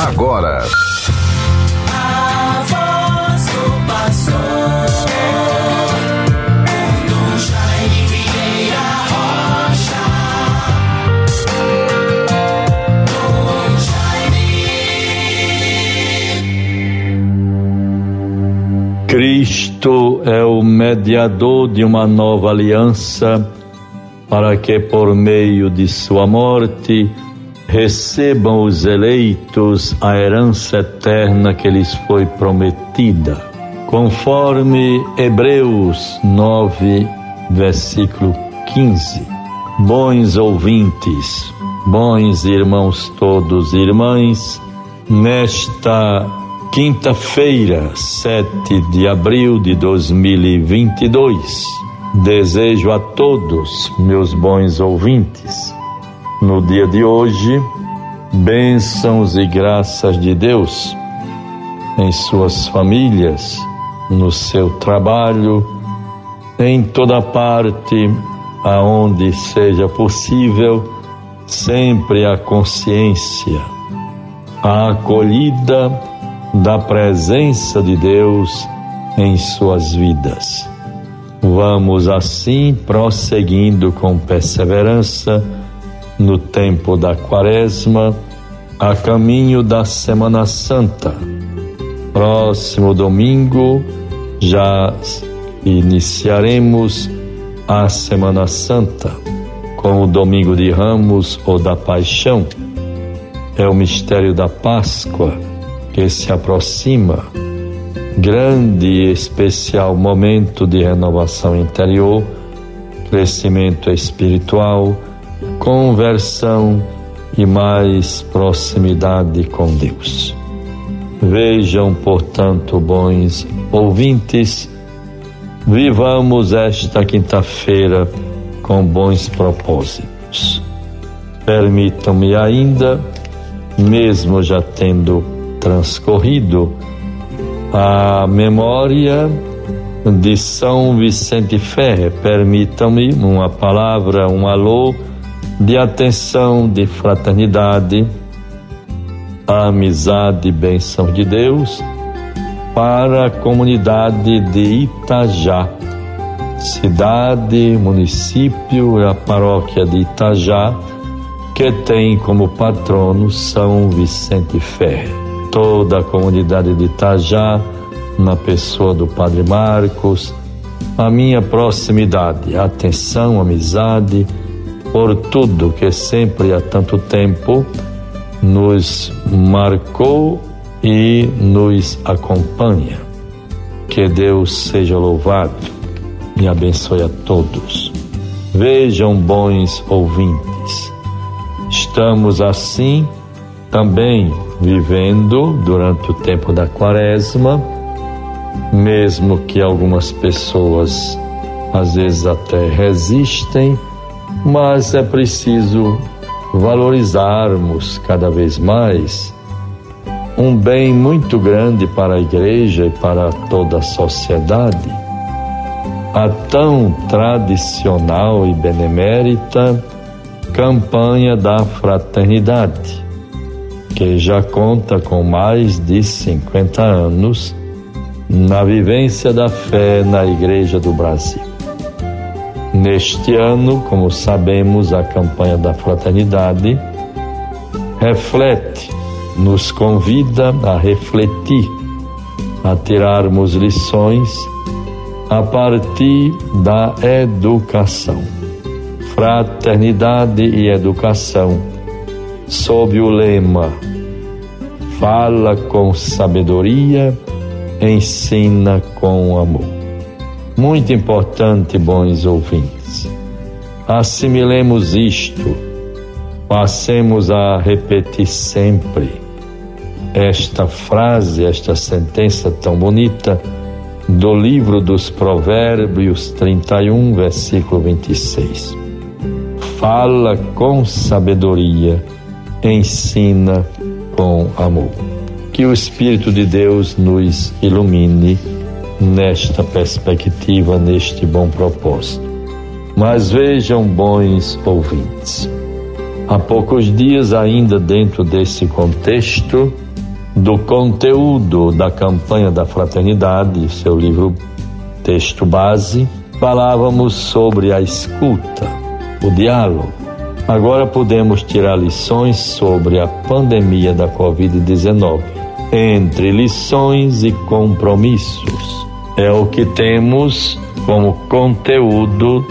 agora. Cristo é o mediador de uma nova aliança, para que por meio de sua morte recebam os eleitos a herança eterna que lhes foi prometida, conforme Hebreus 9, versículo 15. Bons ouvintes, bons irmãos todos e irmãs, nesta quinta-feira, 7 de abril de 2022, desejo a todos, meus bons ouvintes, no dia de hoje, bênçãos e graças de Deus em suas famílias, no seu trabalho, em toda parte aonde seja possível, sempre a consciência, a acolhida da presença de Deus em suas vidas. Vamos assim prosseguindo com perseverança no tempo da Quaresma, a caminho da Semana Santa. Próximo domingo já iniciaremos a Semana Santa com o Domingo de Ramos ou da Paixão. É o mistério da Páscoa que se aproxima. Grande e especial momento de renovação interior, crescimento espiritual conversão e mais proximidade com Deus. Vejam, portanto, bons ouvintes, vivamos esta quinta-feira com bons propósitos. Permitam-me ainda, mesmo já tendo transcorrido a memória de São Vicente Ferre, permitam-me uma palavra, um alô de atenção, de fraternidade, a amizade e bênção de Deus para a comunidade de Itajá, cidade, município e a paróquia de Itajá, que tem como patrono São Vicente Ferre. Toda a comunidade de Itajá, na pessoa do Padre Marcos, a minha proximidade, atenção, amizade, por tudo que sempre há tanto tempo nos marcou e nos acompanha. Que Deus seja louvado e abençoe a todos. Vejam, bons ouvintes, estamos assim também vivendo durante o tempo da quaresma, mesmo que algumas pessoas às vezes até resistem mas é preciso valorizarmos cada vez mais um bem muito grande para a igreja e para toda a sociedade, a tão tradicional e benemérita campanha da fraternidade, que já conta com mais de 50 anos na vivência da fé na Igreja do Brasil. Neste ano, como sabemos, a campanha da fraternidade reflete, nos convida a refletir, a tirarmos lições a partir da educação. Fraternidade e educação, sob o lema Fala com sabedoria, ensina com amor. Muito importante, bons ouvintes. Assimilemos isto, passemos a repetir sempre esta frase, esta sentença tão bonita do livro dos Provérbios 31, versículo 26. Fala com sabedoria, ensina com amor. Que o Espírito de Deus nos ilumine nesta perspectiva, neste bom propósito. Mas vejam, bons ouvintes, há poucos dias, ainda dentro desse contexto do conteúdo da campanha da fraternidade, seu livro texto base, falávamos sobre a escuta, o diálogo. Agora podemos tirar lições sobre a pandemia da Covid-19, entre lições e compromissos. É o que temos como conteúdo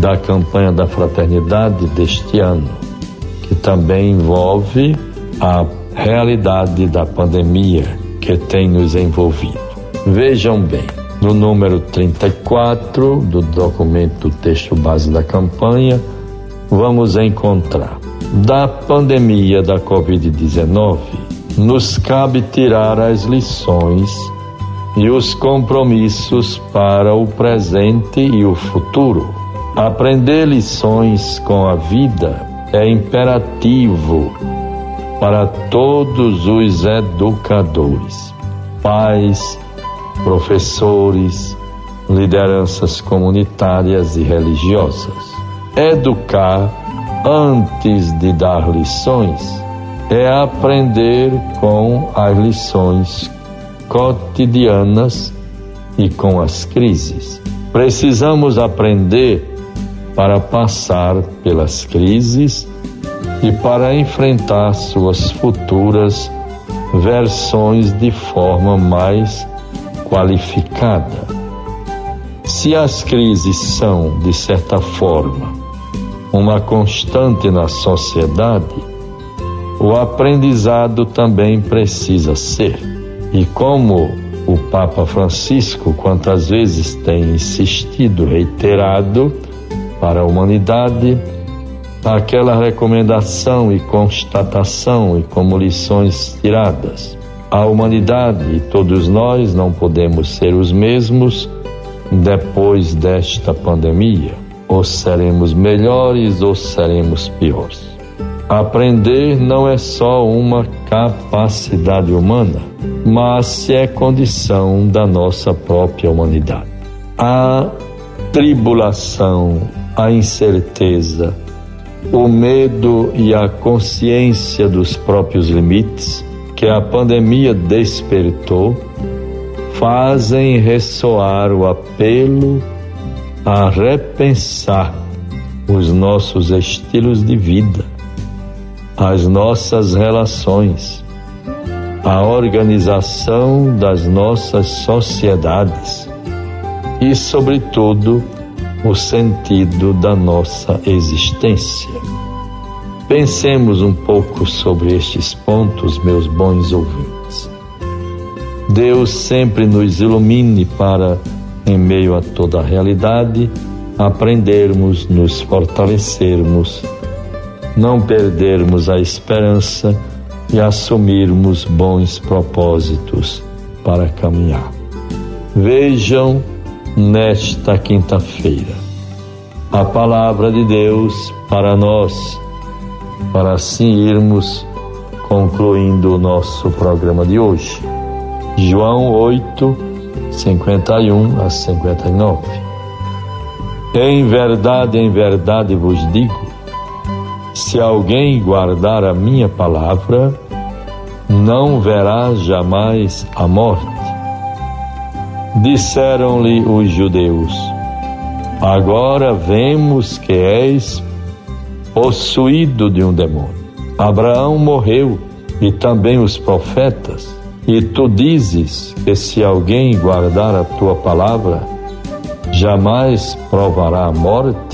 da campanha da fraternidade deste ano, que também envolve a realidade da pandemia que tem nos envolvido. Vejam bem, no número 34 do documento do texto base da campanha, vamos encontrar da pandemia da Covid-19, nos cabe tirar as lições e os compromissos para o presente e o futuro. Aprender lições com a vida é imperativo para todos os educadores, pais, professores, lideranças comunitárias e religiosas. Educar antes de dar lições é aprender com as lições cotidianas e com as crises. Precisamos aprender para passar pelas crises e para enfrentar suas futuras versões de forma mais qualificada. Se as crises são, de certa forma, uma constante na sociedade, o aprendizado também precisa ser. E como o Papa Francisco quantas vezes tem insistido, reiterado para a humanidade, aquela recomendação e constatação e como lições tiradas. A humanidade e todos nós não podemos ser os mesmos depois desta pandemia. Ou seremos melhores ou seremos piores. Aprender não é só uma capacidade humana, mas é condição da nossa própria humanidade. A tribulação, a incerteza, o medo e a consciência dos próprios limites que a pandemia despertou fazem ressoar o apelo a repensar os nossos estilos de vida, as nossas relações, a organização das nossas sociedades e, sobretudo, o sentido da nossa existência. Pensemos um pouco sobre estes pontos, meus bons ouvintes. Deus sempre nos ilumine para, em meio a toda a realidade, aprendermos, nos fortalecermos, não perdermos a esperança e assumirmos bons propósitos para caminhar. Vejam nesta quinta-feira. A palavra de Deus para nós, para assim irmos concluindo o nosso programa de hoje. João 8, 51 a 59. Em verdade, em verdade vos digo: se alguém guardar a minha palavra, não verá jamais a morte. Disseram-lhe os judeus: Agora vemos que és possuído de um demônio. Abraão morreu e também os profetas, e tu dizes que se alguém guardar a tua palavra, jamais provará a morte?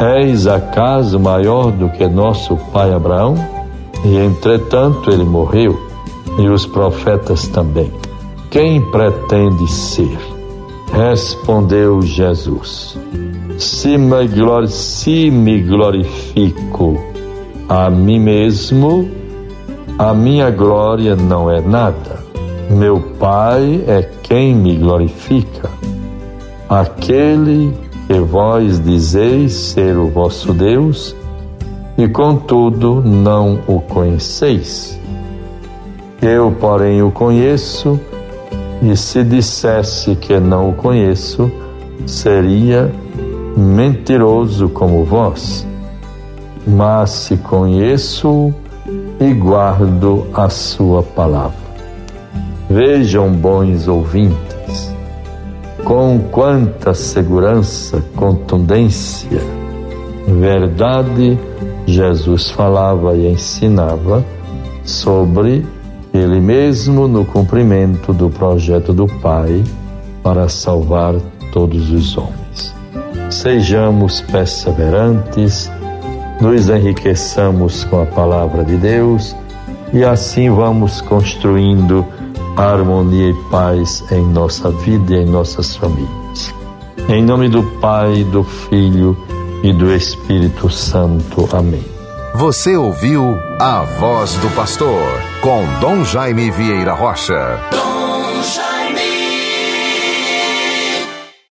És acaso maior do que nosso pai Abraão? E entretanto ele morreu, e os profetas também. Quem pretende ser? Respondeu Jesus: Se me, se me glorifico a mim mesmo, a minha glória não é nada. Meu Pai é quem me glorifica. Aquele que vós dizeis ser o vosso Deus, e contudo não o conheceis. Eu, porém, o conheço e se dissesse que não o conheço, seria mentiroso como vós. Mas se conheço e guardo a sua palavra. Vejam, bons ouvintes, com quanta segurança, contundência, verdade, Jesus falava e ensinava sobre ele mesmo no cumprimento do projeto do Pai para salvar todos os homens. Sejamos perseverantes, nos enriqueçamos com a palavra de Deus e assim vamos construindo harmonia e paz em nossa vida e em nossas famílias. Em nome do Pai, do Filho e do Espírito Santo. Amém. Você ouviu a voz do pastor com Dom Jaime Vieira Rocha.